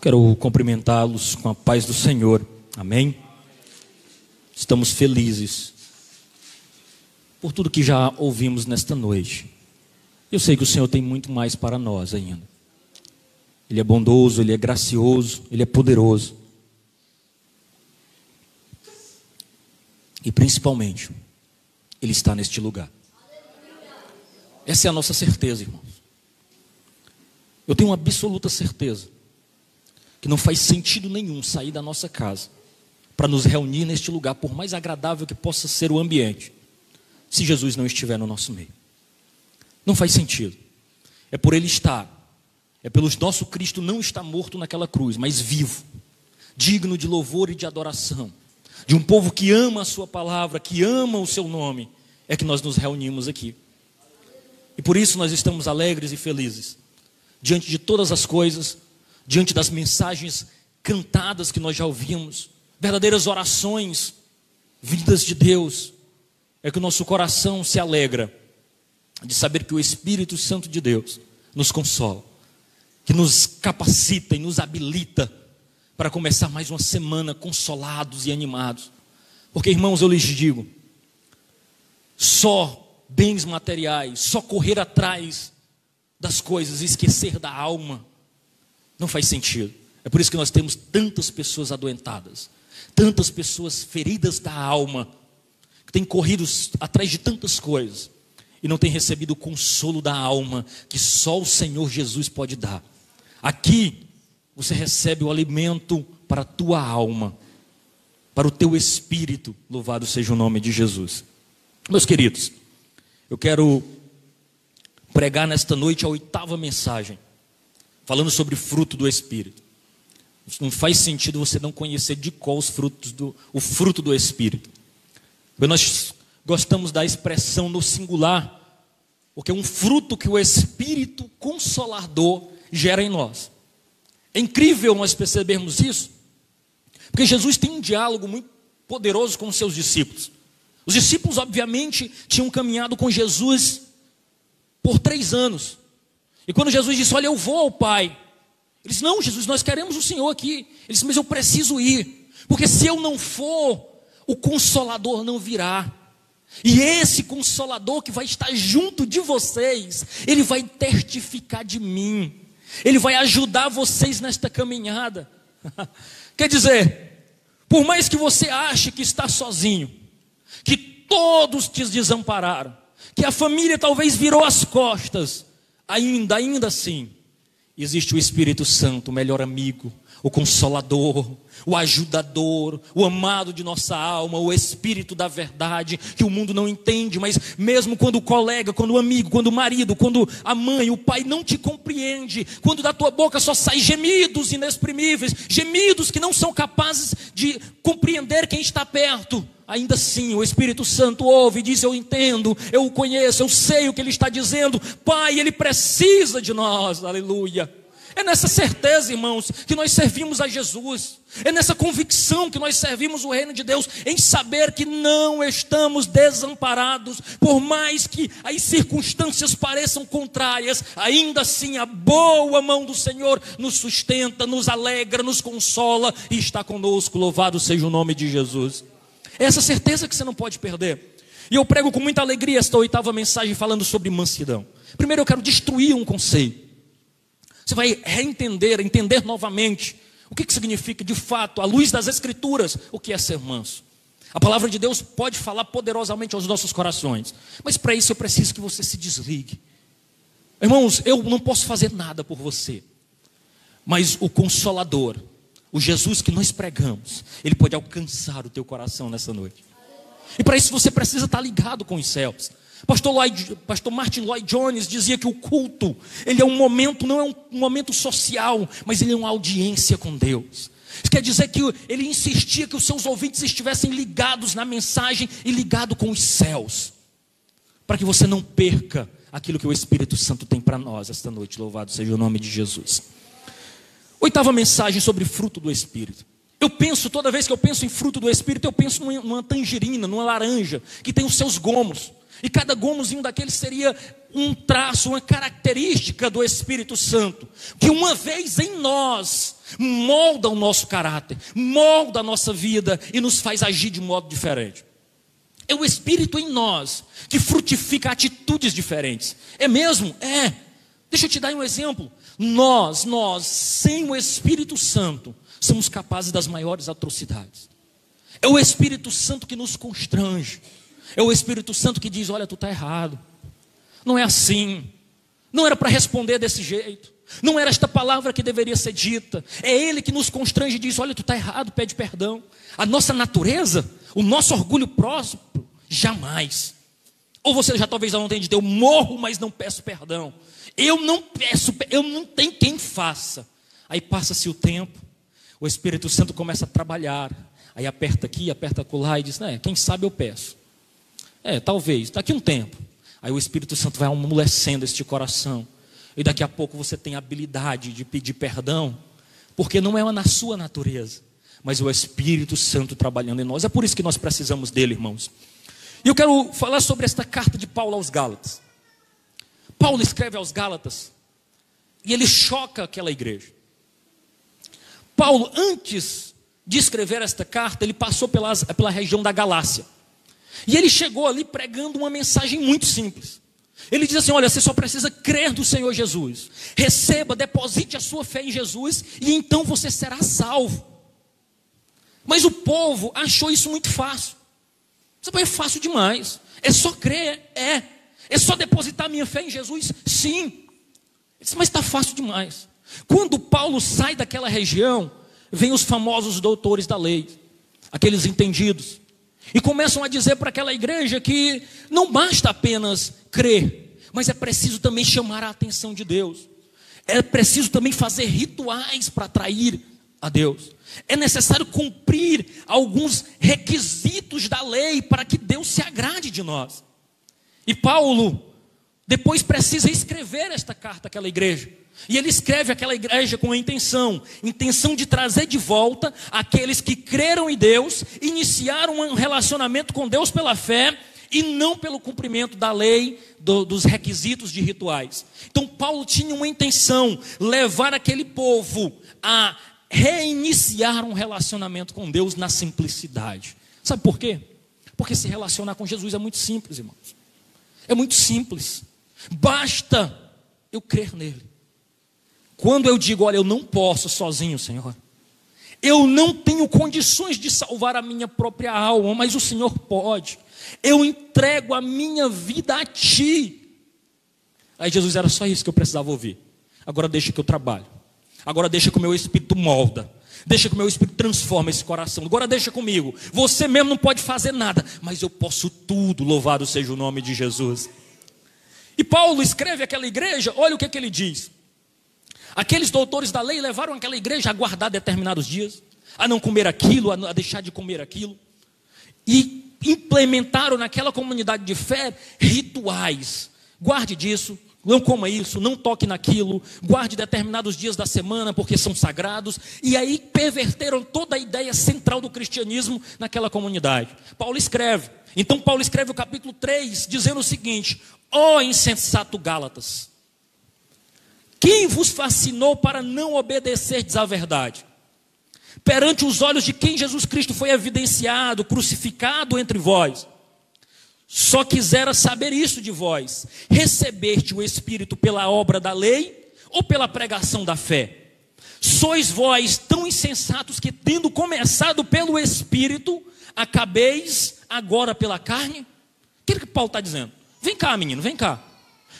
Quero cumprimentá-los com a paz do Senhor. Amém? Estamos felizes por tudo que já ouvimos nesta noite. Eu sei que o Senhor tem muito mais para nós ainda. Ele é bondoso, ele é gracioso, ele é poderoso. E principalmente, ele está neste lugar. Essa é a nossa certeza, irmãos. Eu tenho absoluta certeza que não faz sentido nenhum sair da nossa casa para nos reunir neste lugar, por mais agradável que possa ser o ambiente, se Jesus não estiver no nosso meio. Não faz sentido. É por Ele estar, é pelo nosso Cristo não estar morto naquela cruz, mas vivo, digno de louvor e de adoração, de um povo que ama a Sua palavra, que ama o Seu nome, é que nós nos reunimos aqui. E por isso nós estamos alegres e felizes, diante de todas as coisas, diante das mensagens cantadas que nós já ouvimos, verdadeiras orações vindas de Deus, é que o nosso coração se alegra de saber que o Espírito Santo de Deus nos consola, que nos capacita e nos habilita para começar mais uma semana consolados e animados. Porque, irmãos, eu lhes digo, só bens materiais, só correr atrás das coisas esquecer da alma, não faz sentido. É por isso que nós temos tantas pessoas adoentadas, tantas pessoas feridas da alma, que têm corrido atrás de tantas coisas e não têm recebido o consolo da alma que só o Senhor Jesus pode dar. Aqui você recebe o alimento para a tua alma, para o teu espírito. Louvado seja o nome de Jesus. Meus queridos, eu quero pregar nesta noite a oitava mensagem, falando sobre fruto do espírito. Não faz sentido você não conhecer de qual os frutos do, o fruto do Espírito. Nós gostamos da expressão no singular, porque é um fruto que o Espírito Consolador gera em nós. É incrível nós percebermos isso, porque Jesus tem um diálogo muito poderoso com os seus discípulos. Os discípulos, obviamente, tinham caminhado com Jesus por três anos. E quando Jesus disse: Olha, eu vou ao Pai, ele disse: Não, Jesus, nós queremos o Senhor aqui. Ele disse: Mas eu preciso ir, porque se eu não for, o consolador não virá. E esse consolador que vai estar junto de vocês, ele vai testificar de mim, ele vai ajudar vocês nesta caminhada. Quer dizer, por mais que você ache que está sozinho, que todos te desampararam, que a família talvez virou as costas, ainda, ainda assim, existe o Espírito Santo, o melhor amigo, o consolador, o ajudador, o amado de nossa alma, o Espírito da verdade, que o mundo não entende, mas mesmo quando o colega, quando o amigo, quando o marido, quando a mãe, o pai não te compreende, quando da tua boca só saem gemidos inexprimíveis, gemidos que não são capazes de compreender quem está perto, ainda assim o Espírito Santo ouve e diz: Eu entendo, eu o conheço, eu sei o que ele está dizendo. Pai, ele precisa de nós, aleluia. É nessa certeza, irmãos, que nós servimos a Jesus. É nessa convicção que nós servimos o reino de Deus, em saber que não estamos desamparados, por mais que as circunstâncias pareçam contrárias, ainda assim a boa mão do Senhor nos sustenta, nos alegra, nos consola e está conosco. Louvado seja o nome de Jesus. É essa certeza que você não pode perder. E eu prego com muita alegria esta oitava mensagem falando sobre mansidão. Primeiro eu quero destruir um conceito. Você vai reentender, entender novamente o que, que significa de fato, à luz das Escrituras, o que é ser manso. A palavra de Deus pode falar poderosamente aos nossos corações, mas para isso eu preciso que você se desligue. Irmãos, eu não posso fazer nada por você, mas o Consolador, o Jesus que nós pregamos, ele pode alcançar o teu coração nessa noite. E para isso você precisa estar ligado com os céus. Pastor, Lloyd, Pastor Martin Lloyd Jones dizia que o culto, ele é um momento, não é um momento social, mas ele é uma audiência com Deus. Isso quer dizer que ele insistia que os seus ouvintes estivessem ligados na mensagem e ligados com os céus, para que você não perca aquilo que o Espírito Santo tem para nós esta noite. Louvado seja o nome de Jesus. Oitava mensagem sobre fruto do Espírito. Eu penso, toda vez que eu penso em fruto do Espírito, eu penso numa tangerina, numa laranja, que tem os seus gomos. E cada gomozinho daquele seria um traço, uma característica do Espírito Santo, que uma vez em nós molda o nosso caráter, molda a nossa vida e nos faz agir de modo diferente. É o Espírito em nós que frutifica atitudes diferentes. É mesmo? É. Deixa eu te dar um exemplo. Nós, nós, sem o Espírito Santo, somos capazes das maiores atrocidades. É o Espírito Santo que nos constrange. É o Espírito Santo que diz: Olha, tu está errado. Não é assim. Não era para responder desse jeito. Não era esta palavra que deveria ser dita. É Ele que nos constrange e diz: Olha, tu está errado, pede perdão. A nossa natureza, o nosso orgulho próximo, jamais. Ou você já talvez não tenha dito: Eu morro, mas não peço perdão. Eu não peço, eu não tenho quem faça. Aí passa-se o tempo, o Espírito Santo começa a trabalhar. Aí aperta aqui, aperta lá e diz: né, Quem sabe eu peço. É, talvez, daqui um tempo. Aí o Espírito Santo vai amolecendo este coração. E daqui a pouco você tem a habilidade de pedir perdão, porque não é na sua natureza, mas o Espírito Santo trabalhando em nós. É por isso que nós precisamos dele, irmãos. E eu quero falar sobre esta carta de Paulo aos Gálatas. Paulo escreve aos Gálatas e ele choca aquela igreja. Paulo, antes de escrever esta carta, ele passou pelas, pela região da Galácia. E ele chegou ali pregando uma mensagem muito simples. Ele diz assim: Olha, você só precisa crer no Senhor Jesus. Receba, deposite a sua fé em Jesus e então você será salvo. Mas o povo achou isso muito fácil. Isso é fácil demais. É só crer, é. É só depositar minha fé em Jesus? Sim. Ele disse, mas está fácil demais. Quando Paulo sai daquela região, vem os famosos doutores da lei, aqueles entendidos. E começam a dizer para aquela igreja que não basta apenas crer, mas é preciso também chamar a atenção de Deus. É preciso também fazer rituais para atrair a Deus. É necessário cumprir alguns requisitos da lei para que Deus se agrade de nós. E Paulo depois precisa escrever esta carta àquela igreja. E ele escreve aquela igreja com a intenção, intenção de trazer de volta aqueles que creram em Deus, iniciaram um relacionamento com Deus pela fé e não pelo cumprimento da lei, do, dos requisitos de rituais. Então Paulo tinha uma intenção, levar aquele povo a reiniciar um relacionamento com Deus na simplicidade. Sabe por quê? Porque se relacionar com Jesus é muito simples, irmãos. É muito simples. Basta eu crer nele. Quando eu digo, olha, eu não posso sozinho, Senhor. Eu não tenho condições de salvar a minha própria alma, mas o Senhor pode. Eu entrego a minha vida a Ti. Aí Jesus era só isso que eu precisava ouvir. Agora deixa que eu trabalho. Agora deixa que o meu espírito molda. Deixa que o meu espírito transforma esse coração. Agora deixa comigo. Você mesmo não pode fazer nada, mas eu posso tudo. Louvado seja o nome de Jesus. E Paulo escreve aquela igreja, olha o que, é que ele diz. Aqueles doutores da lei levaram aquela igreja a guardar determinados dias, a não comer aquilo, a deixar de comer aquilo, e implementaram naquela comunidade de fé rituais. Guarde disso, não coma isso, não toque naquilo, guarde determinados dias da semana porque são sagrados, e aí perverteram toda a ideia central do cristianismo naquela comunidade. Paulo escreve, então Paulo escreve o capítulo 3, dizendo o seguinte: ó oh, insensato Gálatas, quem vos fascinou para não obedecerdes à verdade? Perante os olhos de quem Jesus Cristo foi evidenciado, crucificado entre vós. Só quisera saber isso de vós: recebeste o Espírito pela obra da lei ou pela pregação da fé? Sois vós tão insensatos que, tendo começado pelo Espírito, acabeis agora pela carne? O que, que Paulo está dizendo? Vem cá, menino, vem cá.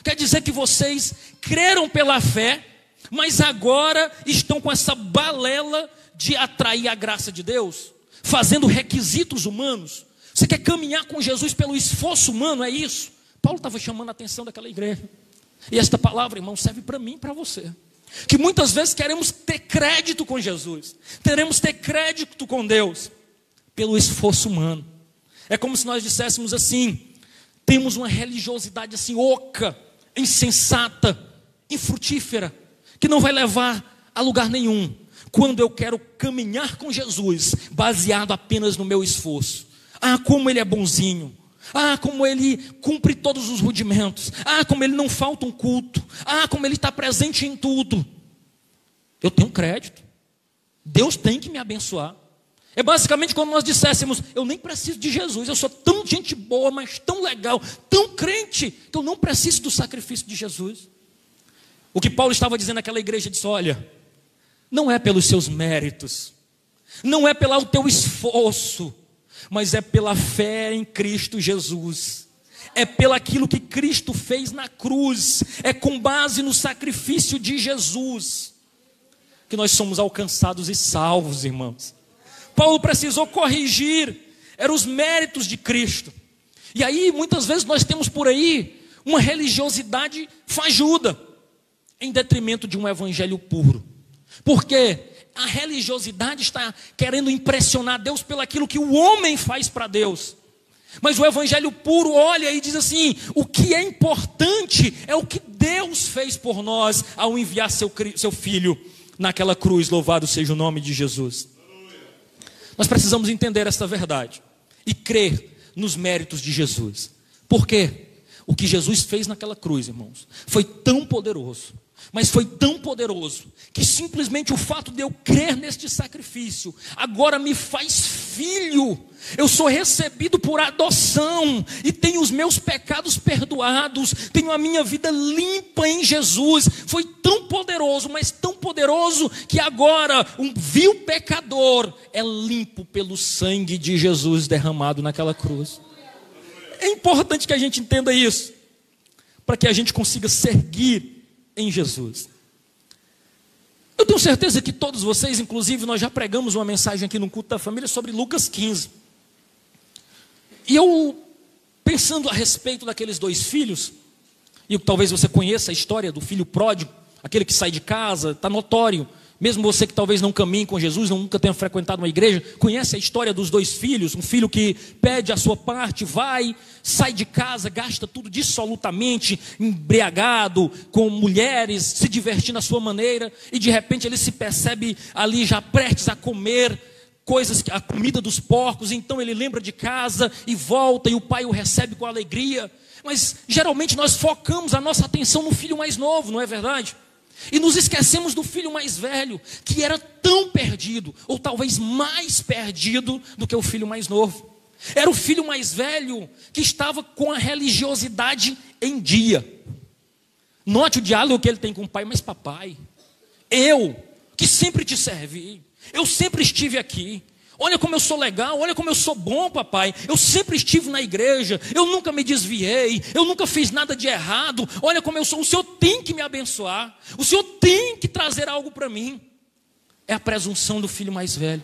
Quer dizer que vocês creram pela fé, mas agora estão com essa balela de atrair a graça de Deus, fazendo requisitos humanos. Você quer caminhar com Jesus pelo esforço humano, é isso? Paulo estava chamando a atenção daquela igreja. E esta palavra, irmão, serve para mim e para você. Que muitas vezes queremos ter crédito com Jesus, teremos ter crédito com Deus pelo esforço humano. É como se nós disséssemos assim: temos uma religiosidade assim oca, insensata, infrutífera, que não vai levar a lugar nenhum. Quando eu quero caminhar com Jesus, baseado apenas no meu esforço. Ah, como ele é bonzinho. Ah, como ele cumpre todos os rudimentos. Ah, como ele não falta um culto. Ah, como ele está presente em tudo. Eu tenho crédito. Deus tem que me abençoar. É basicamente como nós disséssemos: eu nem preciso de Jesus, eu sou tão gente boa, mas tão legal, tão crente, que eu não preciso do sacrifício de Jesus. O que Paulo estava dizendo naquela igreja disse: olha, não é pelos seus méritos, não é pelo teu esforço, mas é pela fé em Cristo Jesus. É pelo aquilo que Cristo fez na cruz, é com base no sacrifício de Jesus que nós somos alcançados e salvos, irmãos. Paulo precisou corrigir, eram os méritos de Cristo. E aí, muitas vezes, nós temos por aí uma religiosidade fajuda, em detrimento de um evangelho puro. Porque a religiosidade está querendo impressionar Deus pelo aquilo que o homem faz para Deus. Mas o evangelho puro olha e diz assim: o que é importante é o que Deus fez por nós ao enviar seu, seu filho naquela cruz. Louvado seja o nome de Jesus. Nós precisamos entender esta verdade e crer nos méritos de Jesus. Por quê? O que Jesus fez naquela cruz, irmãos, foi tão poderoso mas foi tão poderoso que simplesmente o fato de eu crer neste sacrifício agora me faz filho. Eu sou recebido por adoção e tenho os meus pecados perdoados, tenho a minha vida limpa em Jesus. Foi tão poderoso, mas tão poderoso que agora um vil pecador é limpo pelo sangue de Jesus derramado naquela cruz. É importante que a gente entenda isso, para que a gente consiga seguir em Jesus. Eu tenho certeza que todos vocês, inclusive, nós já pregamos uma mensagem aqui no culto da família sobre Lucas 15. E eu, pensando a respeito daqueles dois filhos, e talvez você conheça a história do filho pródigo, aquele que sai de casa, está notório, mesmo você que talvez não caminhe com Jesus, nunca tenha frequentado uma igreja, conhece a história dos dois filhos, um filho que pede a sua parte, vai, sai de casa, gasta tudo dissolutamente, embriagado, com mulheres, se divertindo à sua maneira, e de repente ele se percebe ali já prestes a comer coisas, a comida dos porcos, então ele lembra de casa e volta, e o pai o recebe com alegria. Mas geralmente nós focamos a nossa atenção no filho mais novo, não é verdade? E nos esquecemos do filho mais velho, que era tão perdido, ou talvez mais perdido do que o filho mais novo. Era o filho mais velho que estava com a religiosidade em dia. Note o diálogo que ele tem com o pai, mas papai, eu que sempre te servi, eu sempre estive aqui, Olha como eu sou legal, olha como eu sou bom, papai. Eu sempre estive na igreja, eu nunca me desviei, eu nunca fiz nada de errado. Olha como eu sou. O Senhor tem que me abençoar, o Senhor tem que trazer algo para mim. É a presunção do filho mais velho.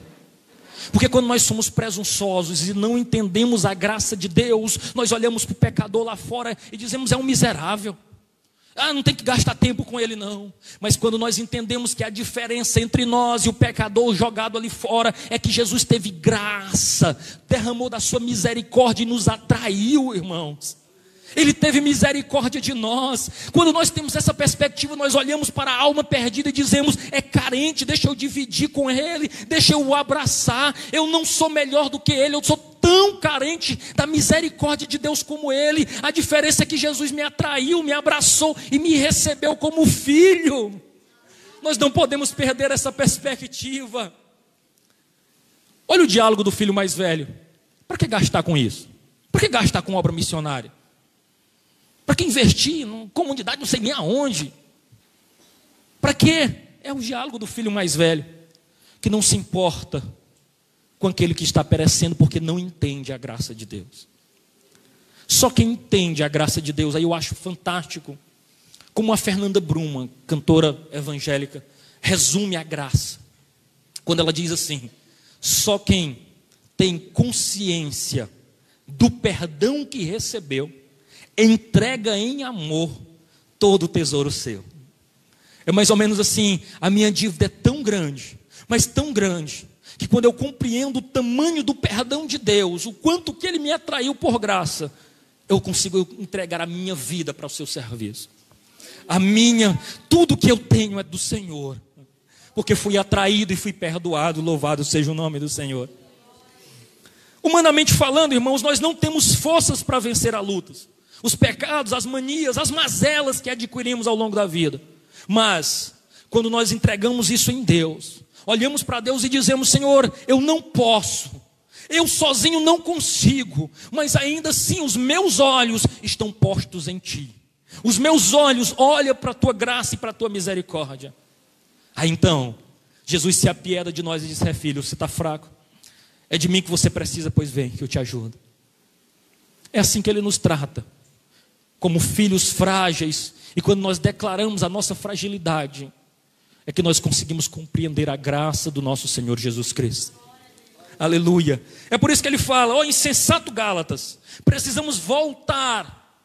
Porque quando nós somos presunçosos e não entendemos a graça de Deus, nós olhamos para o pecador lá fora e dizemos: é um miserável. Ah, não tem que gastar tempo com ele, não. Mas quando nós entendemos que a diferença entre nós e o pecador jogado ali fora é que Jesus teve graça, derramou da sua misericórdia e nos atraiu, irmãos. Ele teve misericórdia de nós. Quando nós temos essa perspectiva, nós olhamos para a alma perdida e dizemos: é carente, deixa eu dividir com ele, deixa eu o abraçar. Eu não sou melhor do que ele, eu sou tão carente da misericórdia de Deus como ele. A diferença é que Jesus me atraiu, me abraçou e me recebeu como filho. Nós não podemos perder essa perspectiva. Olha o diálogo do filho mais velho. Para que gastar com isso? Para que gastar com obra missionária? Para que investir em comunidade não sei nem aonde? Para quê? É o diálogo do filho mais velho, que não se importa com aquele que está perecendo porque não entende a graça de Deus. Só quem entende a graça de Deus, aí eu acho fantástico, como a Fernanda Bruma, cantora evangélica, resume a graça. Quando ela diz assim: só quem tem consciência do perdão que recebeu, entrega em amor todo o tesouro seu. É mais ou menos assim: a minha dívida é tão grande, mas tão grande, que quando eu compreendo o tamanho do perdão de Deus, o quanto que Ele me atraiu por graça, eu consigo entregar a minha vida para o seu serviço. A minha, tudo que eu tenho é do Senhor, porque fui atraído e fui perdoado, louvado seja o nome do Senhor. Humanamente falando, irmãos, nós não temos forças para vencer a lutas os pecados, as manias, as mazelas que adquirimos ao longo da vida. Mas, quando nós entregamos isso em Deus, olhamos para Deus e dizemos: Senhor, eu não posso, eu sozinho não consigo, mas ainda assim os meus olhos estão postos em Ti. Os meus olhos olham para a Tua graça e para a Tua misericórdia. Aí então, Jesus se apieda de nós e diz: É filho, você está fraco. É de mim que você precisa, pois vem, que eu te ajudo. É assim que Ele nos trata, como filhos frágeis, e quando nós declaramos a nossa fragilidade, é que nós conseguimos compreender a graça do nosso Senhor Jesus Cristo. Aleluia. É por isso que ele fala: ó oh, insensato Gálatas, precisamos voltar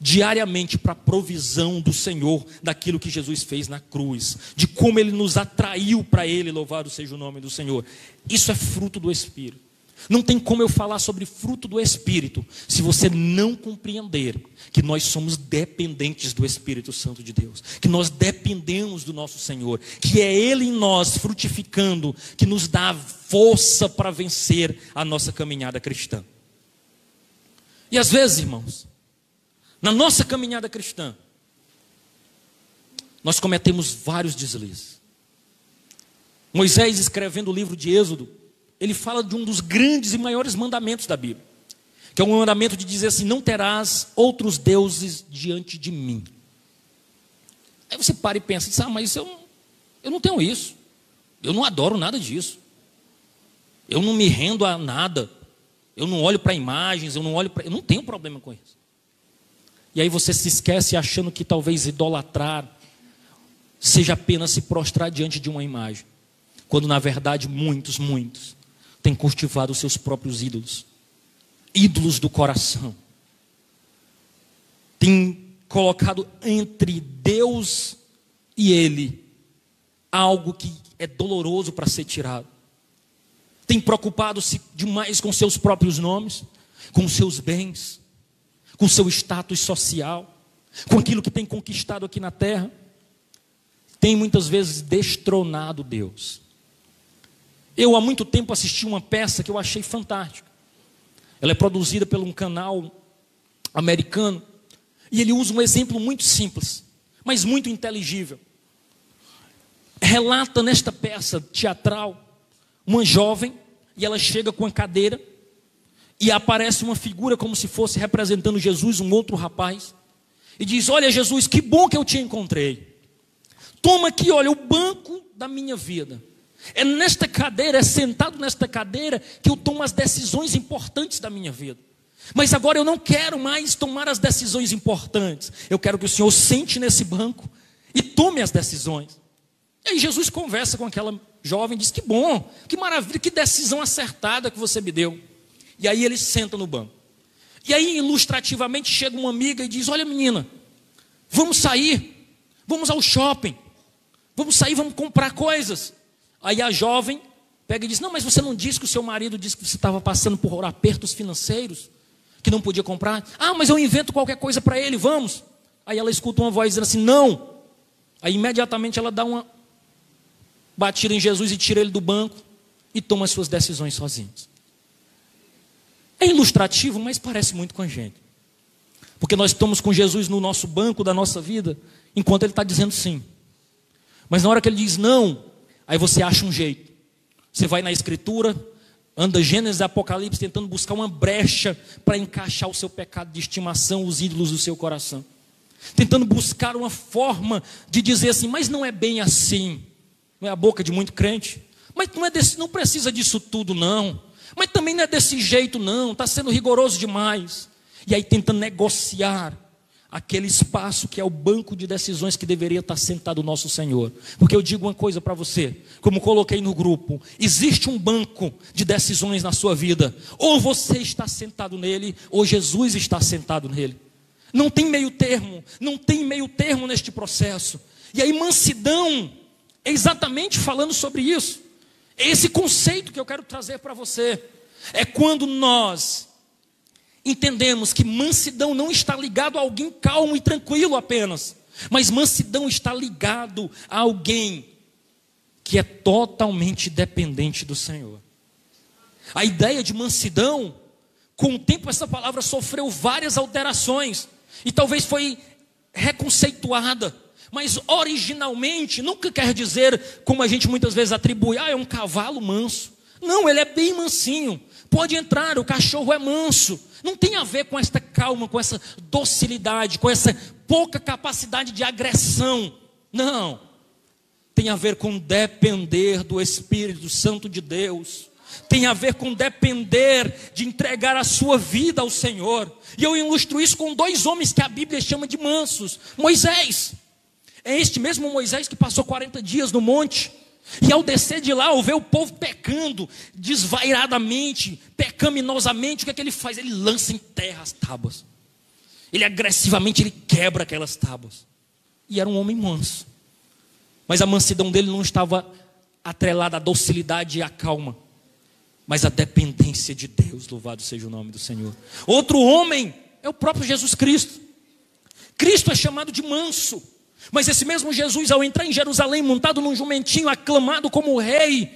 diariamente para a provisão do Senhor, daquilo que Jesus fez na cruz, de como ele nos atraiu para ele, louvado seja o nome do Senhor. Isso é fruto do Espírito. Não tem como eu falar sobre fruto do Espírito se você não compreender que nós somos dependentes do Espírito Santo de Deus, que nós dependemos do nosso Senhor, que é Ele em nós frutificando, que nos dá força para vencer a nossa caminhada cristã. E às vezes, irmãos, na nossa caminhada cristã, nós cometemos vários deslizes. Moisés, escrevendo o livro de Êxodo, ele fala de um dos grandes e maiores mandamentos da Bíblia, que é um mandamento de dizer assim: Não terás outros deuses diante de mim. Aí você para e pensa, ah, mas eu, eu não tenho isso, eu não adoro nada disso, eu não me rendo a nada, eu não olho para imagens, eu não olho para. Eu não tenho problema com isso. E aí você se esquece achando que talvez idolatrar seja apenas se prostrar diante de uma imagem. Quando na verdade muitos, muitos têm cultivado os seus próprios ídolos. Ídolos do coração. Tem colocado entre Deus e ele algo que é doloroso para ser tirado. Tem preocupado-se demais com seus próprios nomes, com seus bens, com seu status social, com aquilo que tem conquistado aqui na terra, tem muitas vezes destronado Deus. Eu há muito tempo assisti uma peça que eu achei fantástica. Ela é produzida por um canal americano e ele usa um exemplo muito simples, mas muito inteligível. Relata nesta peça teatral uma jovem e ela chega com a cadeira e aparece uma figura como se fosse representando Jesus, um outro rapaz, e diz: Olha, Jesus, que bom que eu te encontrei. Toma aqui, olha, o banco da minha vida. É nesta cadeira, é sentado nesta cadeira que eu tomo as decisões importantes da minha vida. Mas agora eu não quero mais tomar as decisões importantes. Eu quero que o Senhor sente nesse banco e tome as decisões. E aí Jesus conversa com aquela jovem e diz: Que bom, que maravilha, que decisão acertada que você me deu. E aí ele senta no banco. E aí, ilustrativamente, chega uma amiga e diz: Olha, menina, vamos sair, vamos ao shopping, vamos sair, vamos comprar coisas. Aí a jovem pega e diz: Não, mas você não disse que o seu marido disse que você estava passando por apertos financeiros, que não podia comprar? Ah, mas eu invento qualquer coisa para ele, vamos. Aí ela escuta uma voz dizendo assim: Não. Aí imediatamente ela dá uma batida em Jesus e tira ele do banco e toma as suas decisões sozinhos. É ilustrativo, mas parece muito com a gente. Porque nós estamos com Jesus no nosso banco da nossa vida, enquanto Ele está dizendo sim. Mas na hora que Ele diz não, aí você acha um jeito. Você vai na Escritura, anda Gênesis e Apocalipse tentando buscar uma brecha para encaixar o seu pecado de estimação, os ídolos do seu coração. Tentando buscar uma forma de dizer assim, mas não é bem assim. Não é a boca de muito crente. Mas não, é desse, não precisa disso tudo, não. Mas também não é desse jeito, não, está sendo rigoroso demais. E aí tenta negociar aquele espaço que é o banco de decisões que deveria estar sentado o nosso Senhor. Porque eu digo uma coisa para você, como coloquei no grupo: existe um banco de decisões na sua vida. Ou você está sentado nele, ou Jesus está sentado nele. Não tem meio termo, não tem meio termo neste processo. E aí, mansidão é exatamente falando sobre isso. Esse conceito que eu quero trazer para você é quando nós entendemos que mansidão não está ligado a alguém calmo e tranquilo apenas, mas mansidão está ligado a alguém que é totalmente dependente do Senhor. A ideia de mansidão, com o tempo essa palavra sofreu várias alterações e talvez foi reconceituada, Mas originalmente nunca quer dizer, como a gente muitas vezes atribui, ah, é um cavalo manso. Não, ele é bem mansinho. Pode entrar, o cachorro é manso. Não tem a ver com esta calma, com essa docilidade, com essa pouca capacidade de agressão. Não. Tem a ver com depender do Espírito Santo de Deus. Tem a ver com depender de entregar a sua vida ao Senhor. E eu ilustro isso com dois homens que a Bíblia chama de mansos: Moisés é este mesmo Moisés que passou 40 dias no monte. E ao descer de lá, ao ver o povo pecando, desvairadamente, pecaminosamente, o que é que ele faz? Ele lança em terra as tábuas. Ele agressivamente ele quebra aquelas tábuas. E era um homem manso. Mas a mansidão dele não estava atrelada à docilidade e à calma, mas à dependência de Deus. Louvado seja o nome do Senhor. Outro homem é o próprio Jesus Cristo. Cristo é chamado de manso. Mas esse mesmo Jesus, ao entrar em Jerusalém, montado num jumentinho, aclamado como rei,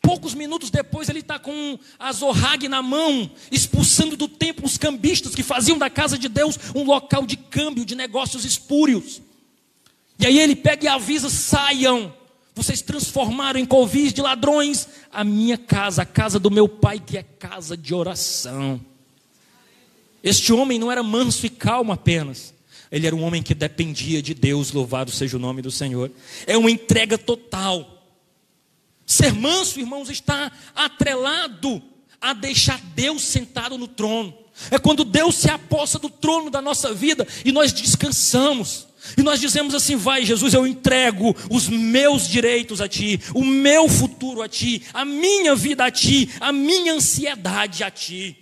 poucos minutos depois ele está com a zorrague na mão, expulsando do templo os cambistas que faziam da casa de Deus um local de câmbio, de negócios espúrios. E aí ele pega e avisa: saiam, vocês transformaram em covis de ladrões a minha casa, a casa do meu pai, que é casa de oração. Este homem não era manso e calmo apenas, ele era um homem que dependia de Deus, louvado seja o nome do Senhor. É uma entrega total. Ser manso, irmãos, está atrelado a deixar Deus sentado no trono. É quando Deus se aposta do trono da nossa vida e nós descansamos. E nós dizemos assim: vai, Jesus, eu entrego os meus direitos a Ti, o meu futuro a Ti, a minha vida a Ti, a minha ansiedade a Ti.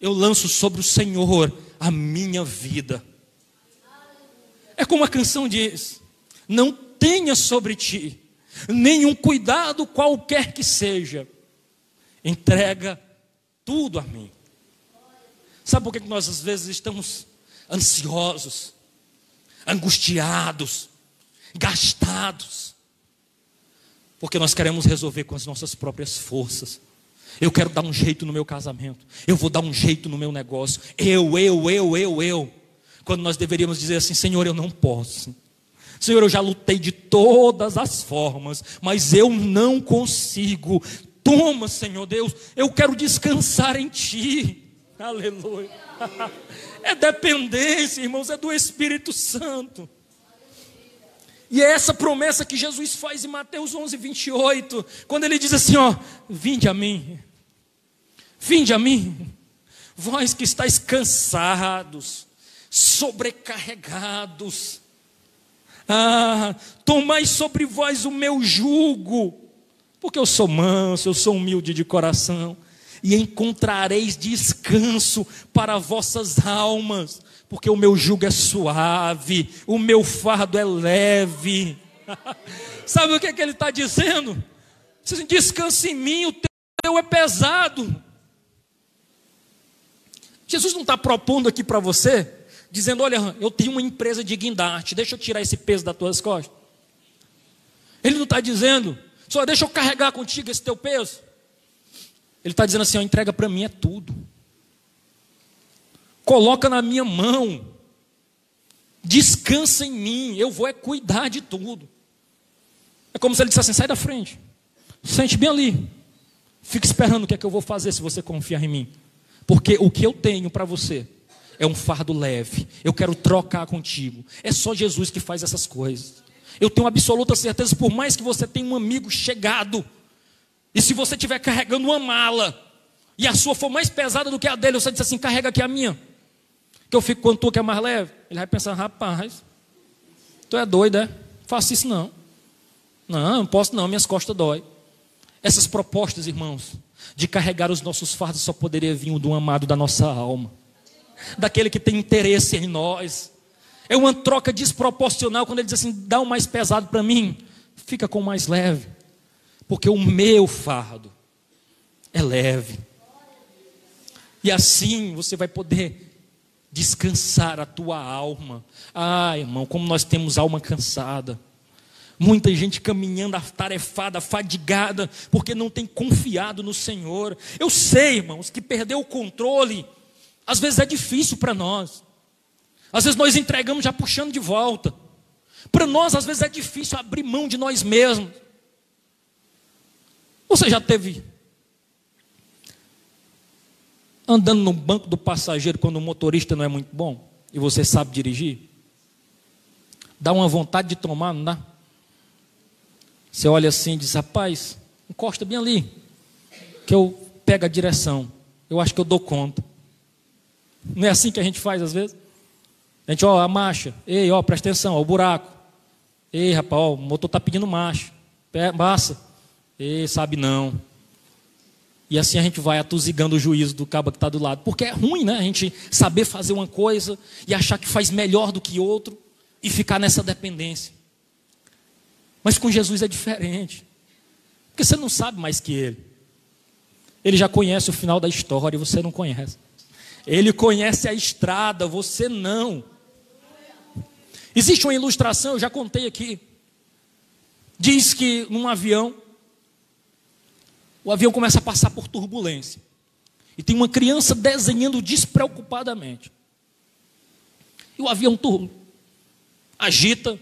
Eu lanço sobre o Senhor a minha vida. É como a canção diz: não tenha sobre ti nenhum cuidado qualquer que seja, entrega tudo a mim. Sabe por que nós às vezes estamos ansiosos, angustiados, gastados? Porque nós queremos resolver com as nossas próprias forças. Eu quero dar um jeito no meu casamento. Eu vou dar um jeito no meu negócio. Eu, eu, eu, eu, eu quando nós deveríamos dizer assim: Senhor, eu não posso. Senhor, eu já lutei de todas as formas, mas eu não consigo. Toma, Senhor Deus, eu quero descansar em Ti. Aleluia. É dependência, irmãos, é do Espírito Santo. E é essa promessa que Jesus faz em Mateus 11, 28, quando ele diz assim: Ó, vinde a mim, vinde a mim, vós que estáis cansados sobrecarregados. Ah, tomai sobre vós o meu jugo, porque eu sou manso, eu sou humilde de coração, e encontrareis descanso para vossas almas, porque o meu jugo é suave, o meu fardo é leve. Sabe o que, é que ele está dizendo? Descanse em mim, o teu é pesado. Jesus não está propondo aqui para você dizendo: Olha, eu tenho uma empresa de guindaste, deixa eu tirar esse peso das tuas costas. Ele não está dizendo, só deixa eu carregar contigo esse teu peso. Ele está dizendo assim: ó, entrega para mim é tudo. Coloca na minha mão. Descansa em mim, eu vou é cuidar de tudo. É como se ele dissesse assim: sai da frente, sente bem ali, fica esperando o que é que eu vou fazer se você confiar em mim. Porque o que eu tenho para você é um fardo leve. Eu quero trocar contigo. É só Jesus que faz essas coisas. Eu tenho absoluta certeza, por mais que você tenha um amigo chegado, e se você estiver carregando uma mala, e a sua for mais pesada do que a dele, você diz assim: carrega aqui a minha, que eu fico com a tua que é mais leve. Ele vai pensar: rapaz, tu é doido, é? Faça isso não. Não, não posso não, minhas costas dói. Essas propostas, irmãos, de carregar os nossos fardos só poderia vir do amado da nossa alma daquele que tem interesse em nós. É uma troca desproporcional quando ele diz assim: dá o mais pesado para mim, fica com o mais leve, porque o meu fardo é leve. E assim você vai poder descansar a tua alma. Ah, irmão, como nós temos alma cansada. Muita gente caminhando atarefada, fadigada, porque não tem confiado no Senhor. Eu sei, irmãos, que perdeu o controle às vezes é difícil para nós. Às vezes nós entregamos já puxando de volta. Para nós, às vezes, é difícil abrir mão de nós mesmos. Você já teve andando no banco do passageiro quando o motorista não é muito bom e você sabe dirigir? Dá uma vontade de tomar, não dá? Você olha assim e diz: rapaz, encosta bem ali, que eu pego a direção. Eu acho que eu dou conta. Não é assim que a gente faz às vezes? A gente, ó, a marcha. Ei, ó, presta atenção, ó, o buraco. Ei, rapaz, ó, o motor está pedindo marcha. Passa. Ei, sabe não. E assim a gente vai atuzigando o juízo do cabo que está do lado. Porque é ruim, né? A gente saber fazer uma coisa e achar que faz melhor do que outro e ficar nessa dependência. Mas com Jesus é diferente. Porque você não sabe mais que ele. Ele já conhece o final da história e você não conhece. Ele conhece a estrada, você não. Existe uma ilustração, eu já contei aqui. Diz que num avião o avião começa a passar por turbulência. E tem uma criança desenhando despreocupadamente. E o avião turbo, agita,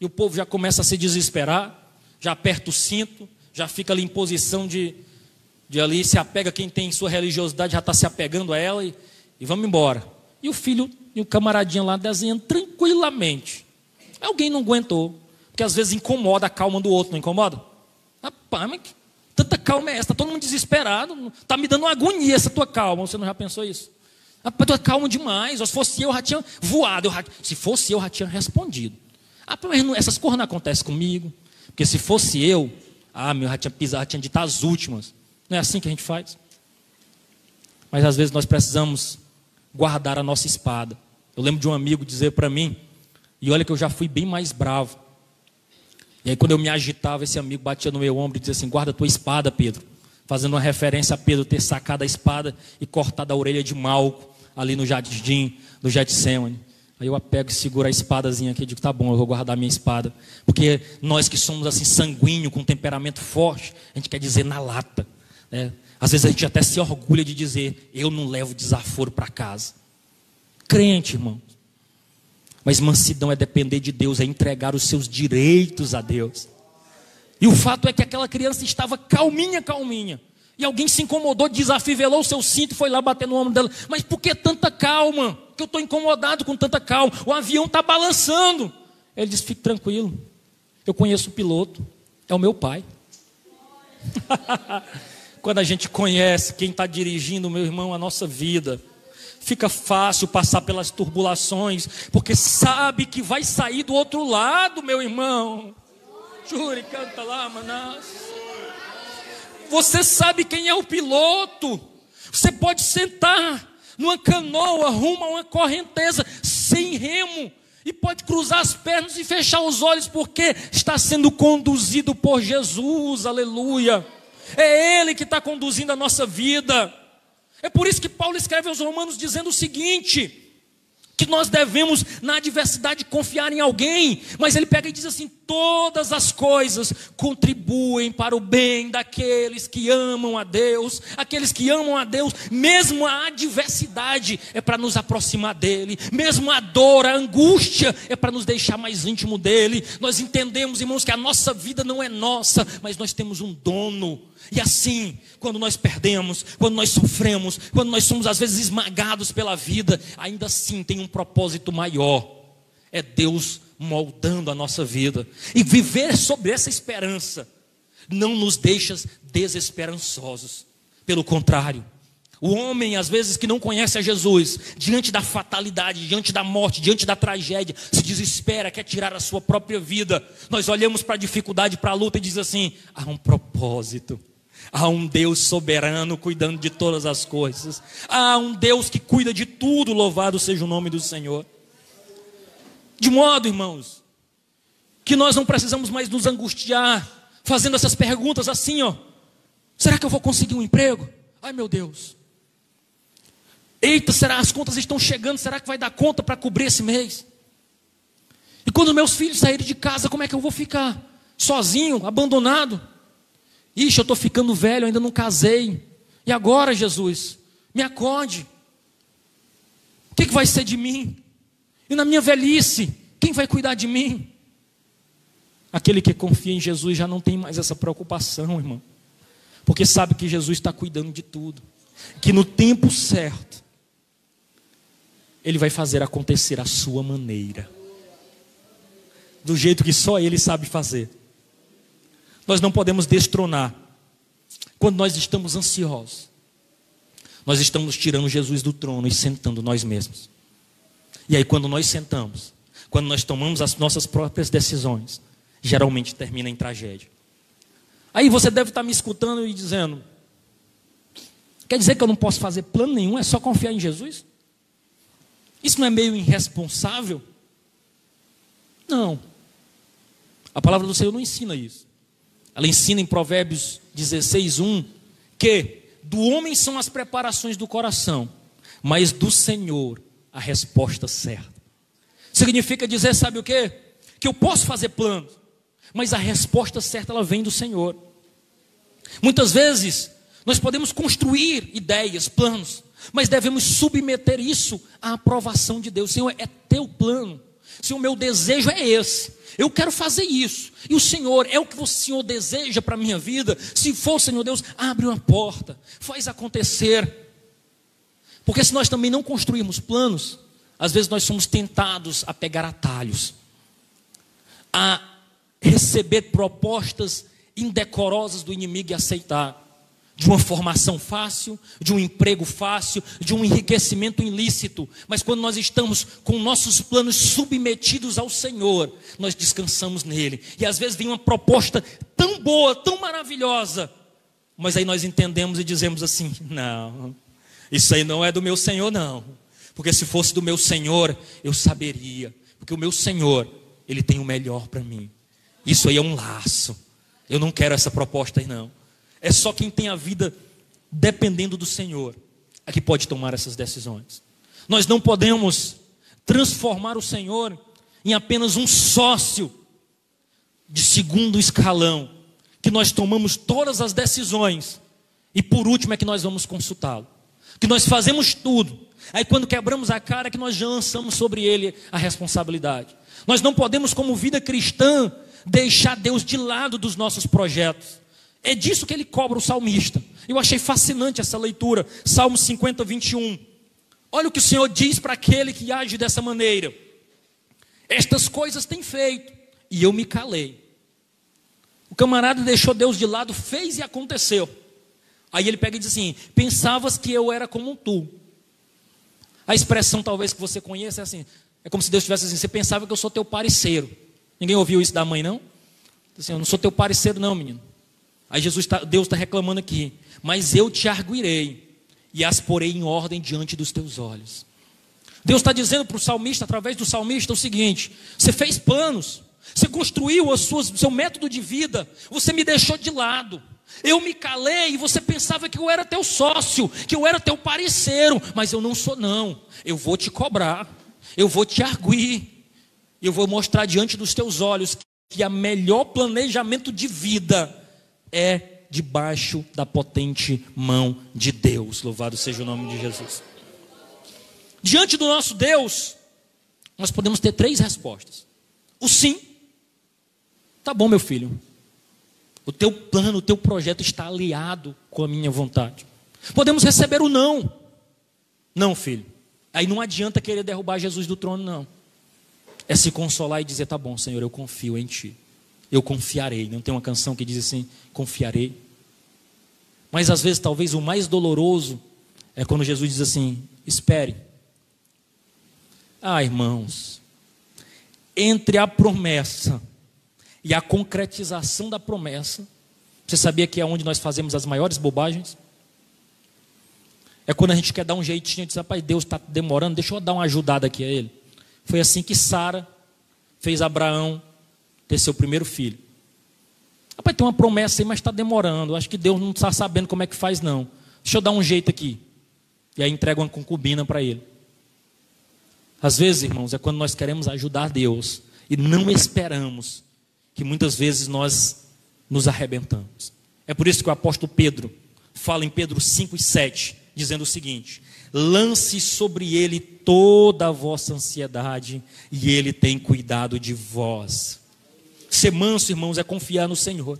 e o povo já começa a se desesperar, já aperta o cinto, já fica ali em posição de, de ali, se apega quem tem sua religiosidade, já está se apegando a ela e, e vamos embora. E o filho e o camaradinho lá desenhando tranquilamente. Alguém não aguentou, porque às vezes incomoda a calma do outro, não incomoda? Rapaz, mas Tanta calma é essa? Está todo mundo desesperado. Está me dando uma agonia essa tua calma. Você não já pensou isso? Rapaz, tu é calmo demais. se fosse eu, já tinha voado. Já... Se fosse eu, já tinha respondido. Ah, mas essas coisas não acontecem comigo. Porque se fosse eu, ah, meu, já tinha pisado, já tinha dito as últimas. Não é assim que a gente faz? Mas às vezes nós precisamos guardar a nossa espada. Eu lembro de um amigo dizer para mim, e olha que eu já fui bem mais bravo. E aí, quando eu me agitava, esse amigo batia no meu ombro e dizia assim: Guarda a tua espada, Pedro. Fazendo uma referência a Pedro ter sacado a espada e cortado a orelha de Malco ali no jardim do Getsemane. Aí eu apego e seguro a espadazinha aqui e digo: Tá bom, eu vou guardar a minha espada. Porque nós que somos assim sanguíneo, com temperamento forte, a gente quer dizer na lata. Né? Às vezes a gente até se orgulha de dizer: Eu não levo desaforo para casa. Crente, irmão. Mas mansidão é depender de Deus, é entregar os seus direitos a Deus. E o fato é que aquela criança estava calminha, calminha. E alguém se incomodou, desafivelou o seu cinto e foi lá bater no ombro dela. Mas por que tanta calma? Que eu estou incomodado com tanta calma. O avião está balançando. Ele disse: fique tranquilo. Eu conheço o piloto. É o meu pai. Quando a gente conhece quem está dirigindo, meu irmão, a nossa vida fica fácil passar pelas turbulações, porque sabe que vai sair do outro lado, meu irmão. Jure, canta lá, manás. Você sabe quem é o piloto. Você pode sentar numa canoa rumo a uma correnteza sem remo e pode cruzar as pernas e fechar os olhos porque está sendo conduzido por Jesus. Aleluia. É ele que está conduzindo a nossa vida. É por isso que Paulo escreve aos Romanos dizendo o seguinte: que nós devemos, na adversidade, confiar em alguém, mas ele pega e diz assim: todas as coisas contribuem para o bem daqueles que amam a Deus, aqueles que amam a Deus, mesmo a adversidade é para nos aproximar dele, mesmo a dor, a angústia é para nos deixar mais íntimo dele. Nós entendemos, irmãos, que a nossa vida não é nossa, mas nós temos um dono. E assim, quando nós perdemos, quando nós sofremos, quando nós somos às vezes esmagados pela vida, ainda assim tem um propósito maior. É Deus moldando a nossa vida. E viver sobre essa esperança não nos deixa desesperançosos. Pelo contrário, o homem, às vezes, que não conhece a Jesus, diante da fatalidade, diante da morte, diante da tragédia, se desespera, quer tirar a sua própria vida. Nós olhamos para a dificuldade, para a luta e diz assim: há um propósito. Há um Deus soberano cuidando de todas as coisas. Há um Deus que cuida de tudo, louvado seja o nome do Senhor. De modo, irmãos, que nós não precisamos mais nos angustiar, fazendo essas perguntas assim, ó. Será que eu vou conseguir um emprego? Ai meu Deus. Eita, será as contas estão chegando? Será que vai dar conta para cobrir esse mês? E quando meus filhos saírem de casa, como é que eu vou ficar? Sozinho, abandonado? Ixi, eu estou ficando velho, ainda não casei. E agora, Jesus? Me acorde. O que, que vai ser de mim? E na minha velhice, quem vai cuidar de mim? Aquele que confia em Jesus já não tem mais essa preocupação, irmão. Porque sabe que Jesus está cuidando de tudo. Que no tempo certo, Ele vai fazer acontecer a sua maneira. Do jeito que só Ele sabe fazer. Nós não podemos destronar. Quando nós estamos ansiosos, nós estamos tirando Jesus do trono e sentando nós mesmos. E aí, quando nós sentamos, quando nós tomamos as nossas próprias decisões, geralmente termina em tragédia. Aí você deve estar me escutando e dizendo: quer dizer que eu não posso fazer plano nenhum, é só confiar em Jesus? Isso não é meio irresponsável? Não. A palavra do Senhor não ensina isso. Ela ensina em Provérbios 16, 1 que do homem são as preparações do coração, mas do Senhor a resposta certa. Significa dizer, sabe o que? Que eu posso fazer planos, mas a resposta certa ela vem do Senhor. Muitas vezes nós podemos construir ideias, planos, mas devemos submeter isso à aprovação de Deus. Senhor, é teu plano. Se o meu desejo é esse, eu quero fazer isso. E o Senhor é o que o Senhor deseja para a minha vida. Se for, Senhor Deus, abre uma porta, faz acontecer. Porque se nós também não construirmos planos, às vezes nós somos tentados a pegar atalhos, a receber propostas indecorosas do inimigo e aceitar. De uma formação fácil, de um emprego fácil, de um enriquecimento ilícito. Mas quando nós estamos com nossos planos submetidos ao Senhor, nós descansamos nele. E às vezes vem uma proposta tão boa, tão maravilhosa. Mas aí nós entendemos e dizemos assim: não, isso aí não é do meu Senhor, não. Porque se fosse do meu Senhor, eu saberia. Porque o meu Senhor, Ele tem o melhor para mim. Isso aí é um laço. Eu não quero essa proposta aí, não. É só quem tem a vida dependendo do Senhor é que pode tomar essas decisões. Nós não podemos transformar o Senhor em apenas um sócio de segundo escalão, que nós tomamos todas as decisões e por último é que nós vamos consultá-lo. Que nós fazemos tudo, Aí quando quebramos a cara é que nós já lançamos sobre ele a responsabilidade. Nós não podemos, como vida cristã, deixar Deus de lado dos nossos projetos. É disso que ele cobra o salmista. Eu achei fascinante essa leitura. Salmo 50, 21. Olha o que o Senhor diz para aquele que age dessa maneira. Estas coisas tem feito, e eu me calei. O camarada deixou Deus de lado, fez e aconteceu. Aí ele pega e diz assim: Pensavas que eu era como tu, a expressão talvez que você conheça é assim: é como se Deus estivesse assim, você pensava que eu sou teu parceiro. Ninguém ouviu isso da mãe, não? Assim, eu não sou teu parceiro, não, menino. Aí Jesus tá, Deus está reclamando aqui, mas eu te arguirei e as porei em ordem diante dos teus olhos. Deus está dizendo para o salmista, através do salmista, o seguinte: você fez planos, você construiu o seu método de vida, você me deixou de lado. Eu me calei e você pensava que eu era teu sócio, que eu era teu parceiro, mas eu não sou não. Eu vou te cobrar, eu vou te arguir, eu vou mostrar diante dos teus olhos que a melhor planejamento de vida é debaixo da potente mão de Deus. Louvado seja o nome de Jesus. Diante do nosso Deus, nós podemos ter três respostas. O sim. Tá bom, meu filho. O teu plano, o teu projeto está aliado com a minha vontade. Podemos receber o não. Não, filho. Aí não adianta querer derrubar Jesus do trono, não. É se consolar e dizer: tá bom, Senhor, eu confio em Ti. Eu confiarei. Não tem uma canção que diz assim: confiarei. Mas às vezes, talvez o mais doloroso é quando Jesus diz assim: espere. Ah, irmãos, entre a promessa e a concretização da promessa. Você sabia que é onde nós fazemos as maiores bobagens? É quando a gente quer dar um jeitinho dizer, rapaz, Deus está demorando, deixa eu dar uma ajudada aqui a ele. Foi assim que Sara fez Abraão ter seu primeiro filho. Rapaz, tem uma promessa aí, mas está demorando. Acho que Deus não está sabendo como é que faz, não. Deixa eu dar um jeito aqui. E aí entrega uma concubina para ele. Às vezes, irmãos, é quando nós queremos ajudar Deus e não esperamos que muitas vezes nós nos arrebentamos. É por isso que o apóstolo Pedro fala em Pedro 5 e 7, dizendo o seguinte: lance sobre ele toda a vossa ansiedade, e ele tem cuidado de vós. Ser manso, irmãos, é confiar no Senhor.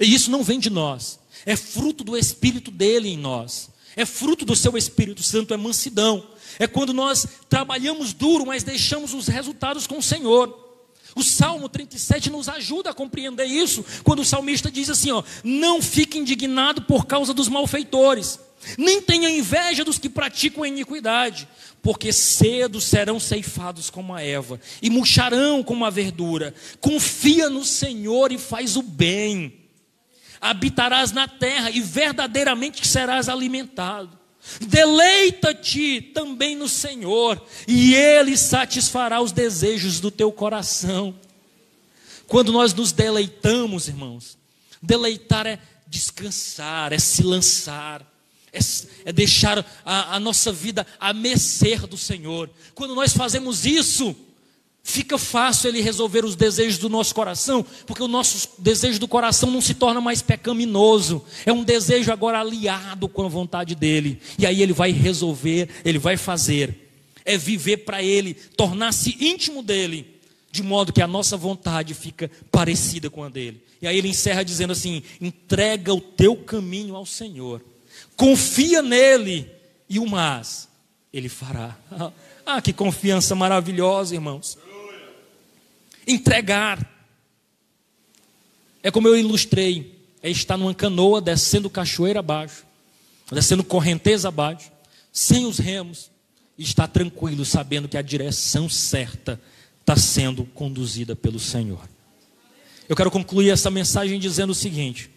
E isso não vem de nós, é fruto do Espírito dele em nós, é fruto do seu Espírito Santo, é mansidão. É quando nós trabalhamos duro, mas deixamos os resultados com o Senhor. O Salmo 37 nos ajuda a compreender isso, quando o salmista diz assim: ó, não fique indignado por causa dos malfeitores, nem tenha inveja dos que praticam a iniquidade, porque cedo serão ceifados como a Eva, e murcharão como a verdura. Confia no Senhor e faz o bem, habitarás na terra e verdadeiramente serás alimentado. Deleita-te também no Senhor, e Ele satisfará os desejos do teu coração. Quando nós nos deleitamos, irmãos, deleitar é descansar, é se lançar, é, é deixar a, a nossa vida a mercê do Senhor. Quando nós fazemos isso, Fica fácil ele resolver os desejos do nosso coração, porque o nosso desejo do coração não se torna mais pecaminoso, é um desejo agora aliado com a vontade dele, e aí ele vai resolver, ele vai fazer, é viver para ele, tornar-se íntimo dele, de modo que a nossa vontade fica parecida com a dele. E aí ele encerra dizendo assim: entrega o teu caminho ao Senhor, confia nele, e o mais ele fará. Ah, que confiança maravilhosa, irmãos entregar. É como eu ilustrei: é estar numa canoa descendo cachoeira abaixo, descendo correnteza abaixo, sem os remos, e estar tranquilo, sabendo que a direção certa está sendo conduzida pelo Senhor. Eu quero concluir essa mensagem dizendo o seguinte: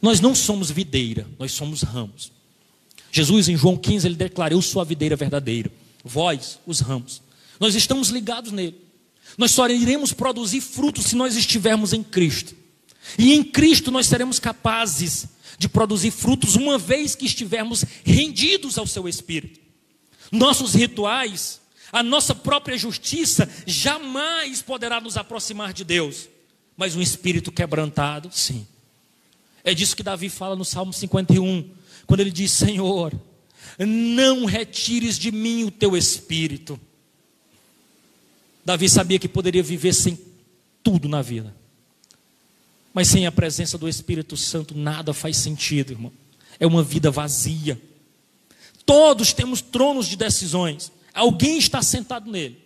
nós não somos videira, nós somos ramos. Jesus, em João 15, ele declara: Eu sou a videira verdadeira, vós, os ramos. Nós estamos ligados nele. Nós só iremos produzir frutos se nós estivermos em Cristo. E em Cristo nós seremos capazes de produzir frutos uma vez que estivermos rendidos ao seu Espírito. Nossos rituais, a nossa própria justiça jamais poderá nos aproximar de Deus. Mas um espírito quebrantado, sim. É disso que Davi fala no Salmo 51, quando ele diz: Senhor, não retires de mim o teu espírito Davi sabia que poderia viver sem tudo na vida. Mas sem a presença do Espírito Santo, nada faz sentido, irmão. É uma vida vazia. Todos temos tronos de decisões. Alguém está sentado nele.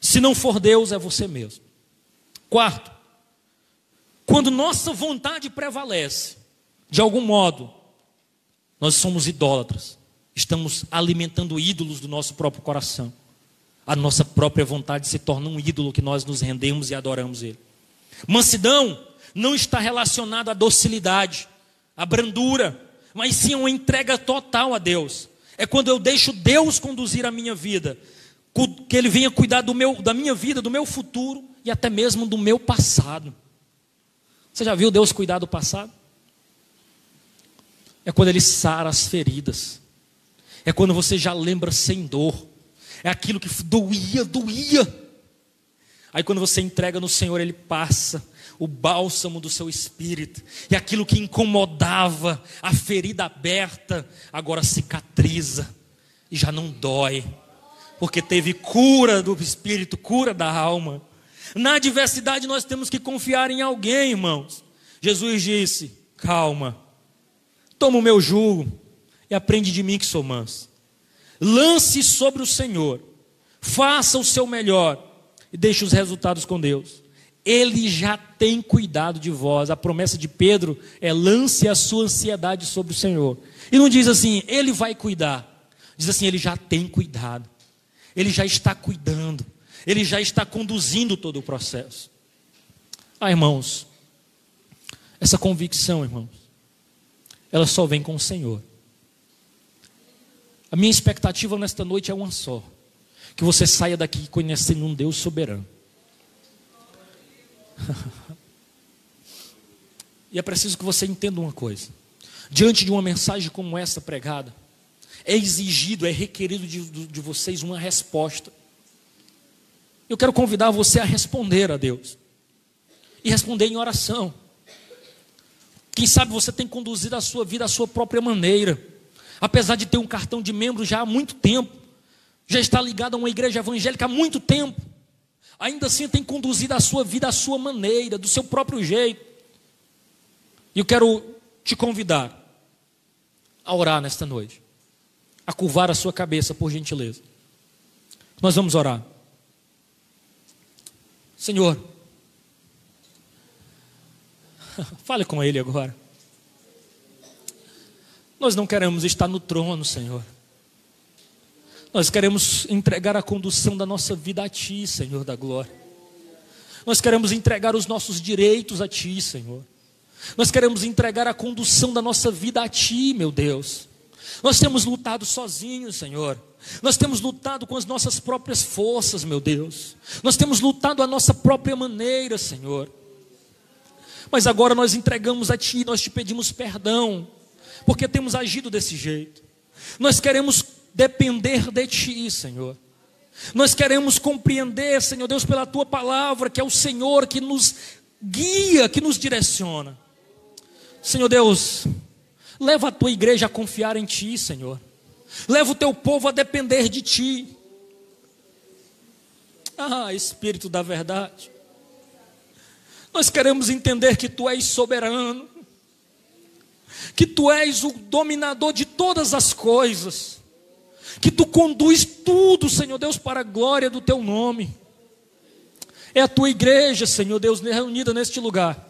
Se não for Deus, é você mesmo. Quarto, quando nossa vontade prevalece, de algum modo, nós somos idólatras. Estamos alimentando ídolos do nosso próprio coração a nossa própria vontade se torna um ídolo que nós nos rendemos e adoramos Ele. Mansidão não está relacionado à docilidade, à brandura, mas sim a uma entrega total a Deus. É quando eu deixo Deus conduzir a minha vida, que Ele venha cuidar do meu, da minha vida, do meu futuro e até mesmo do meu passado. Você já viu Deus cuidar do passado? É quando Ele sara as feridas. É quando você já lembra sem dor é aquilo que doía, doía. Aí quando você entrega no Senhor, Ele passa o bálsamo do seu espírito, e aquilo que incomodava, a ferida aberta, agora cicatriza e já não dói, porque teve cura do espírito, cura da alma. Na adversidade nós temos que confiar em alguém, irmãos. Jesus disse: Calma, toma o meu jugo e aprende de mim que sou manso. Lance sobre o Senhor, faça o seu melhor e deixe os resultados com Deus. Ele já tem cuidado de vós. A promessa de Pedro é: lance a sua ansiedade sobre o Senhor. E não diz assim, ele vai cuidar. Diz assim, ele já tem cuidado. Ele já está cuidando. Ele já está conduzindo todo o processo. Ah, irmãos, essa convicção, irmãos, ela só vem com o Senhor. A minha expectativa nesta noite é uma só: que você saia daqui conhecendo um Deus soberano. e é preciso que você entenda uma coisa: diante de uma mensagem como essa pregada, é exigido, é requerido de, de vocês uma resposta. Eu quero convidar você a responder a Deus e responder em oração. Quem sabe você tem conduzido a sua vida à sua própria maneira apesar de ter um cartão de membro já há muito tempo, já está ligado a uma igreja evangélica há muito tempo. ainda assim tem conduzido a sua vida à sua maneira, do seu próprio jeito. E eu quero te convidar a orar nesta noite, a curvar a sua cabeça, por gentileza. Nós vamos orar. Senhor, fale com Ele agora. Nós não queremos estar no trono, Senhor. Nós queremos entregar a condução da nossa vida a Ti, Senhor da glória. Nós queremos entregar os nossos direitos a Ti, Senhor. Nós queremos entregar a condução da nossa vida a Ti, meu Deus. Nós temos lutado sozinhos, Senhor. Nós temos lutado com as nossas próprias forças, meu Deus. Nós temos lutado a nossa própria maneira, Senhor. Mas agora nós entregamos a Ti, nós te pedimos perdão, porque temos agido desse jeito. Nós queremos depender de Ti, Senhor. Nós queremos compreender, Senhor Deus, pela Tua palavra, que é o Senhor que nos guia, que nos direciona. Senhor Deus, leva a Tua igreja a confiar em Ti, Senhor. Leva o Teu povo a depender de Ti. Ah, Espírito da verdade. Nós queremos entender que Tu és soberano, que Tu és o dominador de todas as coisas que tu conduz tudo, Senhor Deus, para a glória do teu nome. É a tua igreja, Senhor Deus, reunida neste lugar.